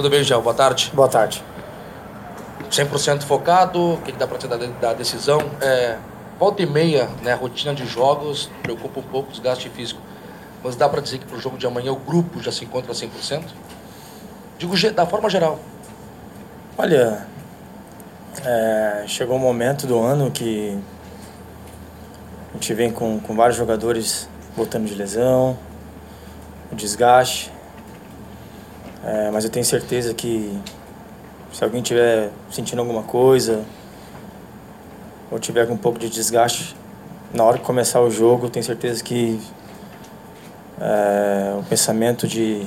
Tudo bem, Gel? Boa tarde. Boa tarde. 100% focado, o que, dá para você dar da decisão? É, volta e meia, né, rotina de jogos preocupa um pouco o desgaste físico. Mas dá para dizer que para o jogo de amanhã o grupo já se encontra 100%? Digo da forma geral. Olha, é, chegou um momento do ano que a gente vem com, com vários jogadores voltando de lesão, o desgaste. É, mas eu tenho certeza que se alguém tiver sentindo alguma coisa ou tiver com um pouco de desgaste, na hora que começar o jogo, eu tenho certeza que é, o pensamento de,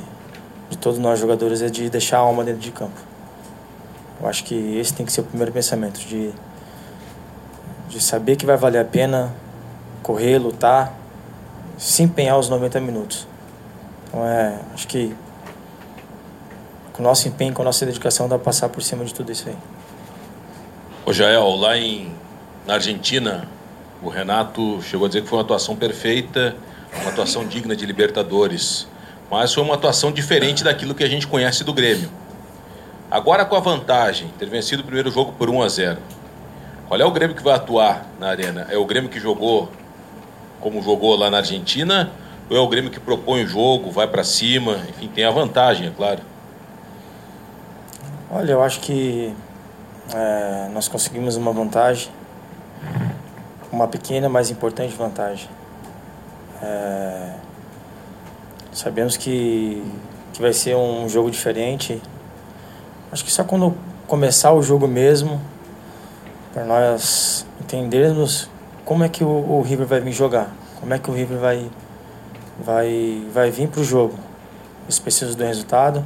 de todos nós jogadores é de deixar a alma dentro de campo. Eu acho que esse tem que ser o primeiro pensamento, de, de saber que vai valer a pena correr, lutar, se empenhar os 90 minutos. Então é, acho que com o nosso empenho, com a nossa dedicação, dá para passar por cima de tudo isso aí. Ô Jael, lá em, na Argentina, o Renato chegou a dizer que foi uma atuação perfeita, uma atuação digna de Libertadores. Mas foi uma atuação diferente daquilo que a gente conhece do Grêmio. Agora com a vantagem, ter vencido o primeiro jogo por 1 a 0. Qual é o Grêmio que vai atuar na arena? É o Grêmio que jogou como jogou lá na Argentina? Ou é o Grêmio que propõe o jogo, vai para cima, enfim, tem a vantagem, é claro? Olha, eu acho que é, nós conseguimos uma vantagem, uma pequena, mas importante vantagem. É, sabemos que, que vai ser um jogo diferente. Acho que só quando começar o jogo mesmo, para nós entendermos como é que o, o, River vai vir jogar, como é que o River vai, vai, vai vir para o jogo. Eles precisam do resultado,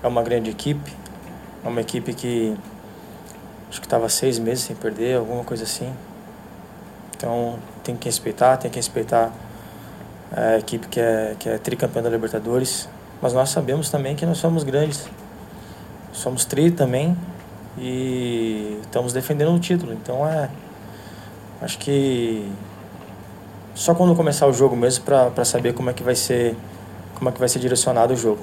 é uma grande equipe, é uma equipe que acho que estava seis meses sem perder, alguma coisa assim. Então tem que respeitar, tem que respeitar a equipe que é, que é tricampeã da Libertadores. Mas nós sabemos também que nós somos grandes. Somos tri também e estamos defendendo o título. Então é. Acho que só quando começar o jogo mesmo para saber como é que vai ser como é que vai ser direcionado o jogo.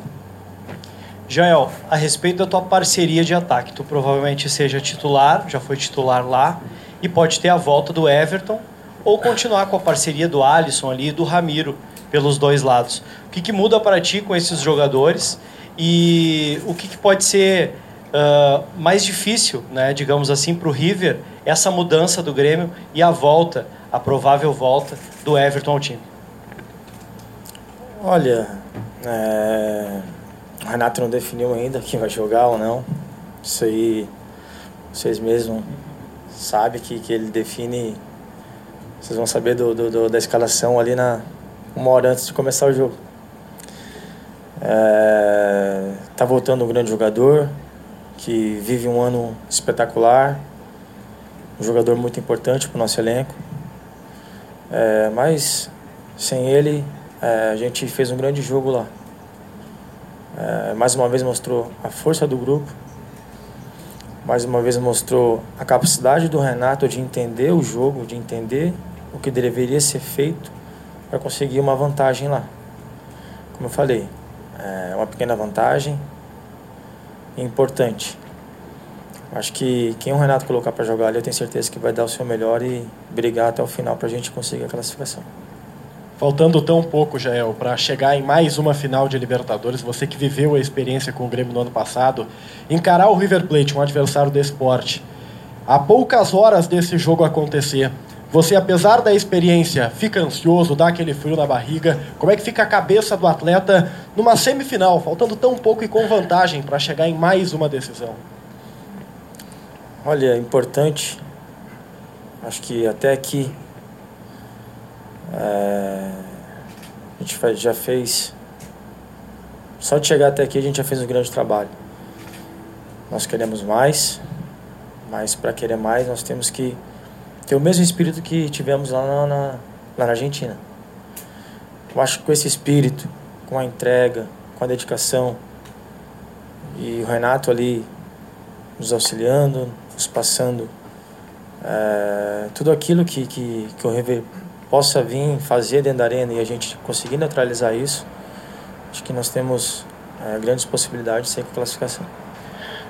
Jael, a respeito da tua parceria de ataque, tu provavelmente seja titular, já foi titular lá, e pode ter a volta do Everton, ou continuar com a parceria do Alisson ali e do Ramiro pelos dois lados. O que, que muda para ti com esses jogadores e o que, que pode ser uh, mais difícil, né, digamos assim, para o River, essa mudança do Grêmio e a volta, a provável volta do Everton ao time? Olha, é o Renato não definiu ainda quem vai jogar ou não. Isso aí vocês mesmos sabem que, que ele define. Vocês vão saber do, do, do, da escalação ali na uma hora antes de começar o jogo. É, tá voltando um grande jogador que vive um ano espetacular, um jogador muito importante para o nosso elenco. É, mas sem ele é, a gente fez um grande jogo lá. É, mais uma vez mostrou a força do grupo, mais uma vez mostrou a capacidade do Renato de entender o jogo, de entender o que deveria ser feito para conseguir uma vantagem lá. Como eu falei, é uma pequena vantagem importante. Acho que quem o Renato colocar para jogar ali, eu tenho certeza que vai dar o seu melhor e brigar até o final para a gente conseguir a classificação. Faltando tão pouco, Jael, para chegar em mais uma final de Libertadores, você que viveu a experiência com o Grêmio no ano passado, encarar o River Plate, um adversário do esporte, há poucas horas desse jogo acontecer, você, apesar da experiência, fica ansioso, dá aquele frio na barriga? Como é que fica a cabeça do atleta numa semifinal, faltando tão pouco e com vantagem para chegar em mais uma decisão? Olha, é importante. Acho que até aqui gente já fez. Só de chegar até aqui a gente já fez um grande trabalho. Nós queremos mais, mas para querer mais nós temos que ter o mesmo espírito que tivemos lá na, na, lá na Argentina. Eu acho que com esse espírito, com a entrega, com a dedicação, e o Renato ali nos auxiliando, nos passando é, tudo aquilo que, que, que o River possa vir fazer dentro da arena e a gente conseguir neutralizar isso, acho que nós temos é, grandes possibilidades de ser com classificação.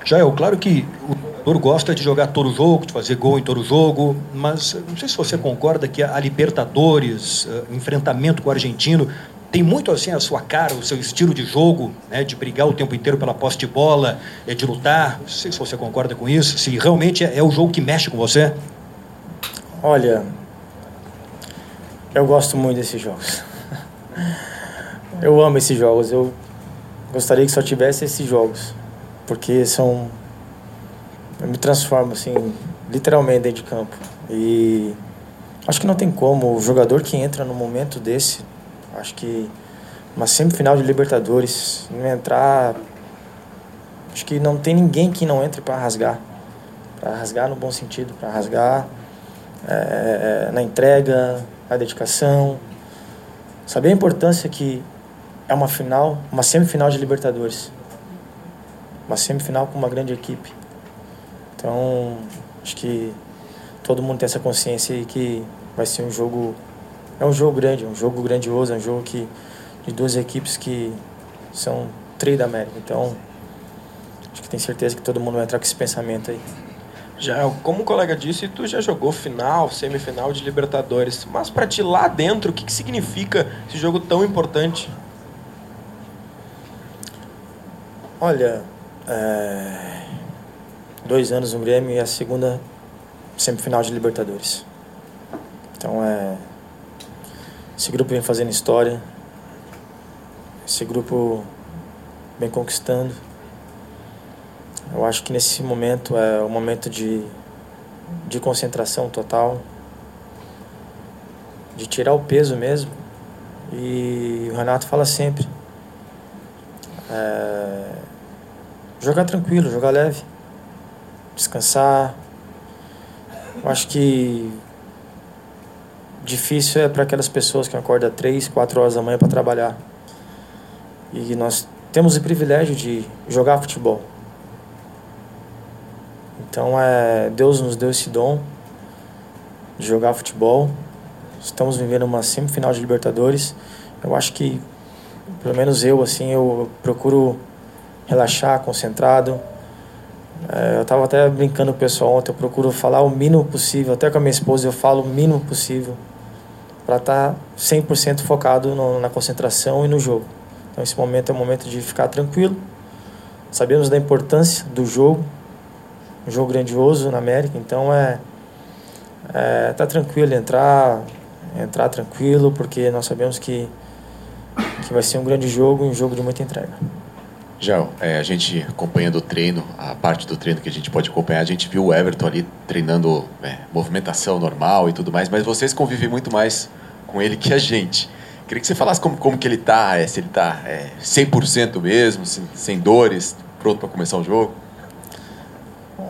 Já é claro que o jogador gosta de jogar todo jogo, de fazer gol em todo jogo, mas não sei se você concorda que a Libertadores, uh, enfrentamento com o argentino, tem muito assim a sua cara, o seu estilo de jogo, né, de brigar o tempo inteiro pela posse de bola, é, de lutar. Não sei se você concorda com isso, se realmente é, é o jogo que mexe com você. Olha, eu gosto muito desses jogos. Eu amo esses jogos. Eu gostaria que só tivesse esses jogos, porque são eu me transformo assim, literalmente dentro de campo. E acho que não tem como o jogador que entra no momento desse Acho que uma semifinal de Libertadores, não entrar. Acho que não tem ninguém que não entre para rasgar. Para rasgar no bom sentido, para rasgar é, na entrega, na dedicação. Saber a importância que é uma final, uma semifinal de Libertadores. Uma semifinal com uma grande equipe. Então, acho que todo mundo tem essa consciência e que vai ser um jogo é um jogo grande, um jogo grandioso, é um jogo que de duas equipes que são tri da América. Então, acho que tenho certeza que todo mundo vai entrar com esse pensamento aí. Já, como o colega disse, tu já jogou final, semifinal de Libertadores. Mas para ti lá dentro, o que, que significa esse jogo tão importante? Olha, é... dois anos no Grêmio e a segunda semifinal de Libertadores. Então é esse grupo vem fazendo história. Esse grupo vem conquistando. Eu acho que nesse momento é um momento de, de concentração total, de tirar o peso mesmo. E o Renato fala sempre: é, jogar tranquilo, jogar leve, descansar. Eu acho que difícil é para aquelas pessoas que acordam três, quatro horas da manhã para trabalhar. E nós temos o privilégio de jogar futebol. Então é Deus nos deu esse dom de jogar futebol. Estamos vivendo uma semifinal de Libertadores. Eu acho que pelo menos eu assim eu procuro relaxar, concentrado. É, eu estava até brincando com o pessoal ontem, eu procuro falar o mínimo possível, até com a minha esposa eu falo o mínimo possível para estar tá 100% focado no, na concentração e no jogo. Então esse momento é o momento de ficar tranquilo. Sabemos da importância do jogo, um jogo grandioso na América, então é é tá tranquilo entrar, entrar tranquilo, porque nós sabemos que que vai ser um grande jogo, um jogo de muita entrega. Já, é, a gente acompanhando o treino, a parte do treino que a gente pode acompanhar, a gente viu o Everton ali treinando é, movimentação normal e tudo mais, mas vocês convivem muito mais com ele que a gente. Queria que você falasse como, como que ele tá, é, se ele tá é, 100% mesmo, sem, sem dores, pronto para começar o jogo.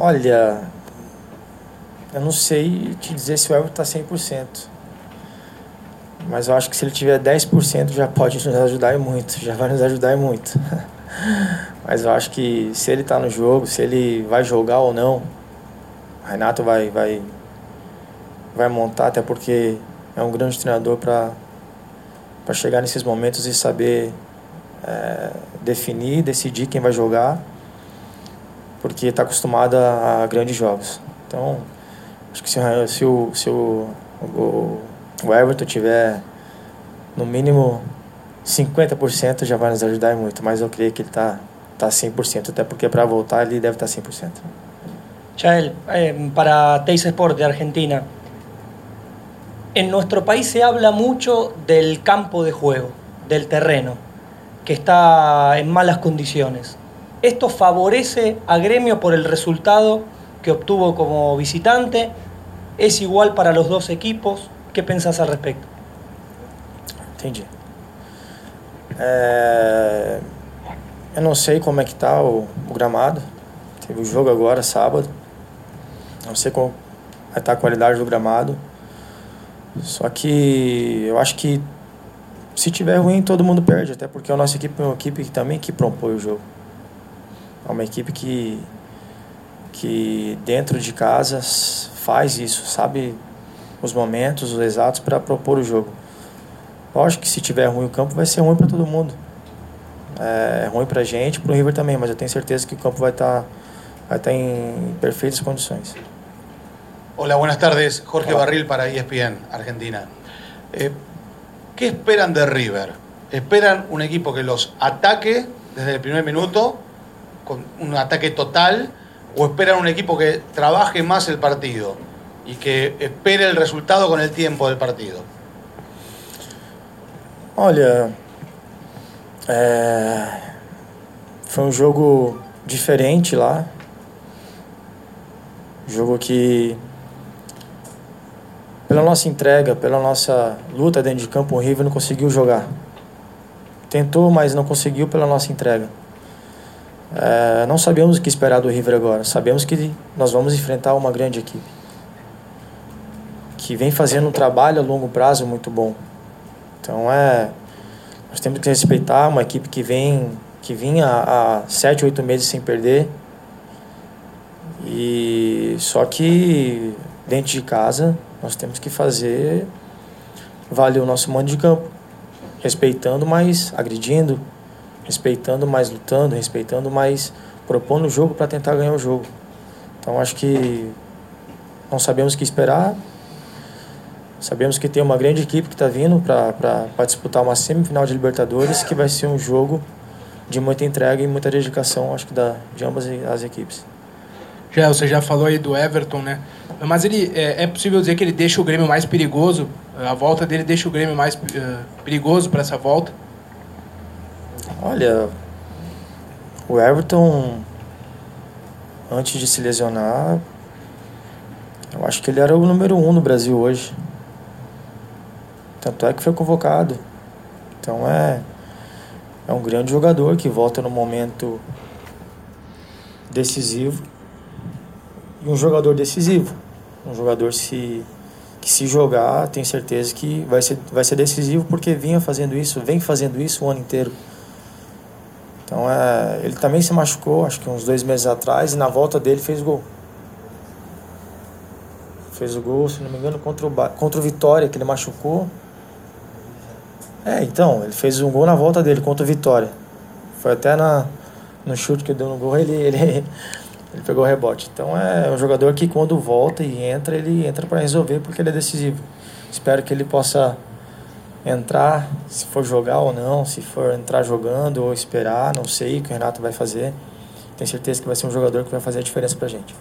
Olha, eu não sei te dizer se o Everton tá 100%. Mas eu acho que se ele tiver 10% já pode nos ajudar e muito, já vai nos ajudar e muito. Mas eu acho que se ele está no jogo, se ele vai jogar ou não, o Renato vai, vai, vai montar, até porque é um grande treinador para chegar nesses momentos e saber é, definir, decidir quem vai jogar, porque está acostumado a, grandes jogos. Então, acho que se, se, o, se o, o, o Everton tiver no mínimo 50% já vai nos ajudar muito, mas eu creio que ele está tá 100%, até porque para voltar ele deve estar 100%. Chael, eh, para Teis Sport de Argentina, en nuestro país se habla mucho del campo de juego, del terreno, que está en malas condiciones. ¿Esto favorece a Gremio por el resultado que obtuvo como visitante? ¿Es igual para los dos equipos? ¿Qué pensás al respecto? Entendi. É... Eu não sei como é que tá o, o, gramado. Teve o jogo agora, sábado. Não sei como vai estar tá a qualidade do gramado. Só que eu acho que se tiver ruim, todo mundo perde. Até porque a nossa equipe é uma equipe também que propõe o jogo. É uma equipe que, que dentro de casa faz isso, sabe os momentos, os exatos para propor o jogo. Lógico que se tiver ruim o campo, vai ser ruim para todo mundo. é ruim pra gente, pro River também, mas eu tenho certeza que o campo vai estar vai estar em perfeitas condições. Hola, buenas tardes. Jorge Barril para ESPN, Argentina. Eh, ¿Qué esperan de River? ¿Esperan un equipo que los ataque desde el primer minuto, con un ataque total, o esperan un equipo que trabaje más el partido y que espere el resultado con el tiempo del partido? Olha, é, foi um jogo diferente lá. Jogo que, pela nossa entrega, pela nossa luta dentro de campo, o River não conseguiu jogar. Tentou, mas não conseguiu pela nossa entrega. É, não sabemos o que esperar do River agora. Sabemos que nós vamos enfrentar uma grande equipe que vem fazendo um trabalho a longo prazo muito bom. Então é, nós temos que respeitar uma equipe que vem que vinha há sete, oito meses sem perder. E só que dentro de casa nós temos que fazer valer o nosso mando de campo, respeitando, mas agredindo, respeitando, mas lutando, respeitando, mas propondo o jogo para tentar ganhar o jogo. Então acho que não sabemos o que esperar. Sabemos que tem uma grande equipe que está vindo para disputar uma semifinal de Libertadores, que vai ser um jogo de muita entrega e muita dedicação, acho que da, de ambas as equipes. Já, você já falou aí do Everton, né? Mas ele é, é possível dizer que ele deixa o Grêmio mais perigoso? A volta dele deixa o Grêmio mais uh, perigoso para essa volta? Olha, o Everton, antes de se lesionar, eu acho que ele era o número um no Brasil hoje. Tanto é que foi convocado. Então é, é um grande jogador que volta no momento decisivo. E um jogador decisivo. Um jogador se, que se jogar, tem certeza que vai ser, vai ser decisivo porque vinha fazendo isso, vem fazendo isso o ano inteiro. Então é, ele também se machucou, acho que uns dois meses atrás, e na volta dele fez gol. Fez o gol, se não me engano, contra o, contra o Vitória, que ele machucou. É, então, ele fez um gol na volta dele contra o Vitória. Foi até na, no chute que deu no gol, ele, ele, ele pegou o rebote. Então é um jogador que quando volta e entra, ele entra para resolver porque ele é decisivo. Espero que ele possa entrar, se for jogar ou não, se for entrar jogando ou esperar, não sei o que o Renato vai fazer. Tenho certeza que vai ser um jogador que vai fazer a diferença pra gente.